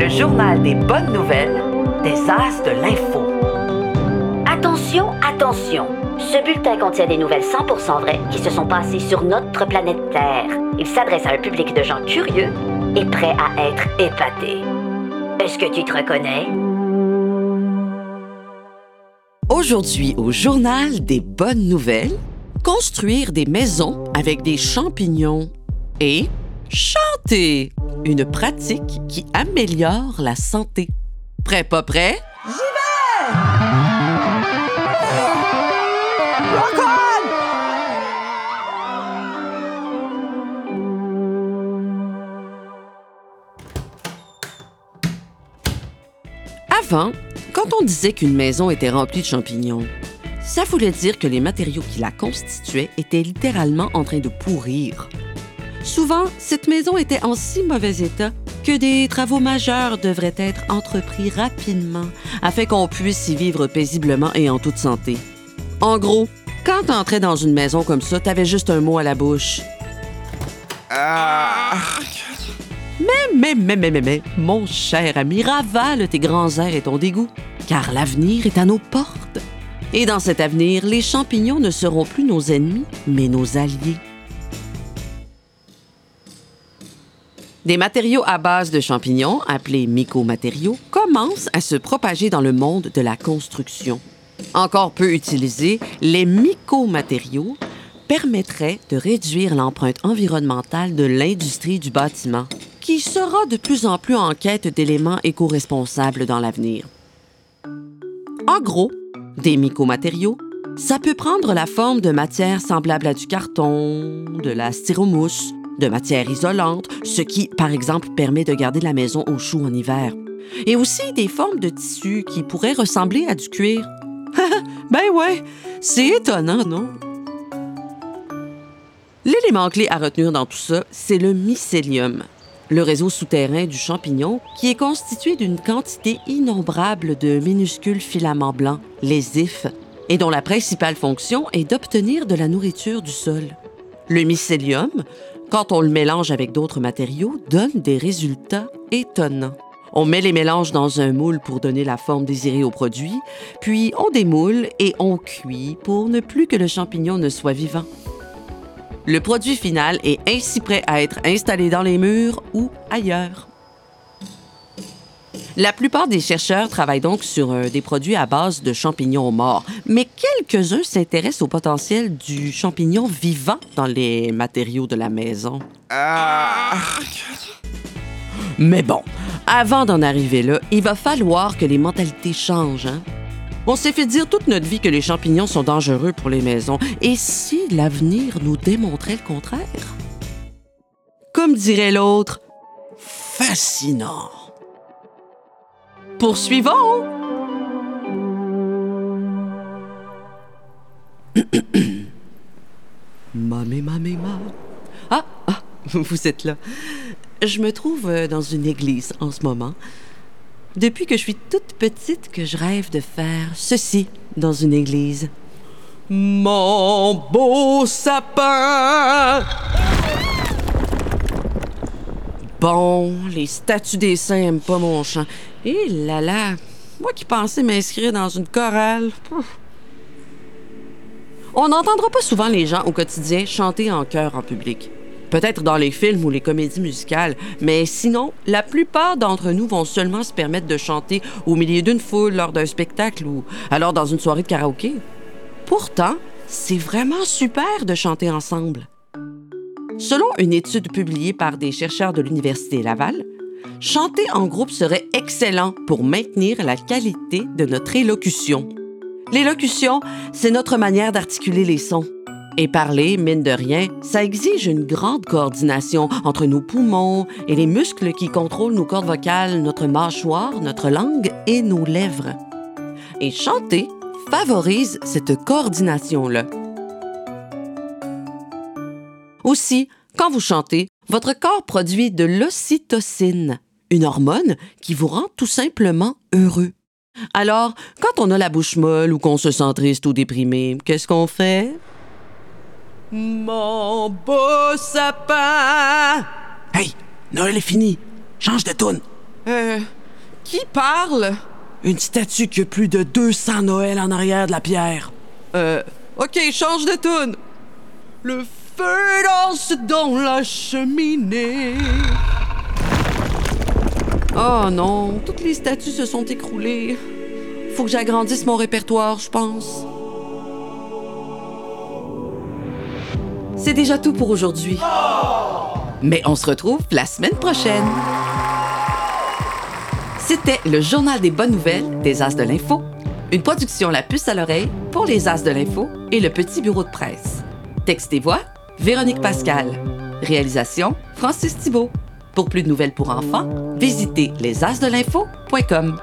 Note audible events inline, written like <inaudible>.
le journal des bonnes nouvelles des As de l'info. Attention, attention. Ce bulletin contient des nouvelles 100% vraies qui se sont passées sur notre planète Terre. Il s'adresse à un public de gens curieux et prêts à être épatés. Est-ce que tu te reconnais? Aujourd'hui, au journal des bonnes nouvelles, construire des maisons avec des champignons et chanter, une pratique qui améliore la santé. Prêt, pas prêt? J'y vais! Rock Avant, quand on disait qu'une maison était remplie de champignons, ça voulait dire que les matériaux qui la constituaient étaient littéralement en train de pourrir. Souvent, cette maison était en si mauvais état que des travaux majeurs devraient être entrepris rapidement afin qu'on puisse y vivre paisiblement et en toute santé. En gros, quand t'entrais dans une maison comme ça, t'avais juste un mot à la bouche. Mais, mais, mais, mais, mais, mais, mon cher ami, ravale tes grands airs et ton dégoût, car l'avenir est à nos portes. Et dans cet avenir, les champignons ne seront plus nos ennemis, mais nos alliés. Des matériaux à base de champignons, appelés mycomatériaux, commencent à se propager dans le monde de la construction. Encore peu utilisés, les mycomatériaux permettraient de réduire l'empreinte environnementale de l'industrie du bâtiment, qui sera de plus en plus en quête d'éléments éco-responsables dans l'avenir. En gros, des mycomatériaux, ça peut prendre la forme de matières semblables à du carton, de la styromousse, de matière isolante, ce qui, par exemple, permet de garder la maison au chaud en hiver. Et aussi des formes de tissus qui pourraient ressembler à du cuir. <laughs> ben ouais, c'est étonnant, non? L'élément clé à retenir dans tout ça, c'est le mycélium, le réseau souterrain du champignon qui est constitué d'une quantité innombrable de minuscules filaments blancs, les ifs, et dont la principale fonction est d'obtenir de la nourriture du sol. Le mycélium, quand on le mélange avec d'autres matériaux, donne des résultats étonnants. On met les mélanges dans un moule pour donner la forme désirée au produit, puis on démoule et on cuit pour ne plus que le champignon ne soit vivant. Le produit final est ainsi prêt à être installé dans les murs ou ailleurs. La plupart des chercheurs travaillent donc sur euh, des produits à base de champignons morts, mais quelques-uns s'intéressent au potentiel du champignon vivant dans les matériaux de la maison. Mais bon, avant d'en arriver là, il va falloir que les mentalités changent. hein. On s'est fait dire toute notre vie que les champignons sont dangereux pour les maisons. Et si l'avenir nous démontrait le contraire? Comme dirait l'autre, fascinant. Poursuivons! <coughs> Mamé, mamé, ma. Ah, ah, <laughs> vous êtes là. Je me trouve euh, dans une église en ce moment. Depuis que je suis toute petite que je rêve de faire ceci dans une église. Mon beau sapin! Bon, les statues des saints aiment pas mon chant. Et là là, moi qui pensais m'inscrire dans une chorale. On n'entendra pas souvent les gens au quotidien chanter en chœur en public. Peut-être dans les films ou les comédies musicales, mais sinon, la plupart d'entre nous vont seulement se permettre de chanter au milieu d'une foule lors d'un spectacle ou alors dans une soirée de karaoké. Pourtant, c'est vraiment super de chanter ensemble. Selon une étude publiée par des chercheurs de l'Université Laval, chanter en groupe serait excellent pour maintenir la qualité de notre élocution. L'élocution, c'est notre manière d'articuler les sons. Et parler, mine de rien, ça exige une grande coordination entre nos poumons et les muscles qui contrôlent nos cordes vocales, notre mâchoire, notre langue et nos lèvres. Et chanter favorise cette coordination-là. Aussi, quand vous chantez, votre corps produit de l'ocytocine, une hormone qui vous rend tout simplement heureux. Alors, quand on a la bouche molle ou qu'on se sent triste ou déprimé, qu'est-ce qu'on fait? Mon beau sapin! Hey, Noël est fini. Change de toune. Euh. Qui parle? Une statue qui a plus de 200 Noël en arrière de la pierre. Euh. Ok, change de tune. Le feu danse dans la cheminée. Oh non, toutes les statues se sont écroulées. Faut que j'agrandisse mon répertoire, je pense. C'est déjà tout pour aujourd'hui. Mais on se retrouve la semaine prochaine. C'était le journal des bonnes nouvelles des As de l'Info, une production La Puce à l'oreille pour les As de l'Info et le Petit Bureau de presse. Texte et voix, Véronique Pascal. Réalisation, Francis Thibault. Pour plus de nouvelles pour enfants, visitez lesasdelinfo.com.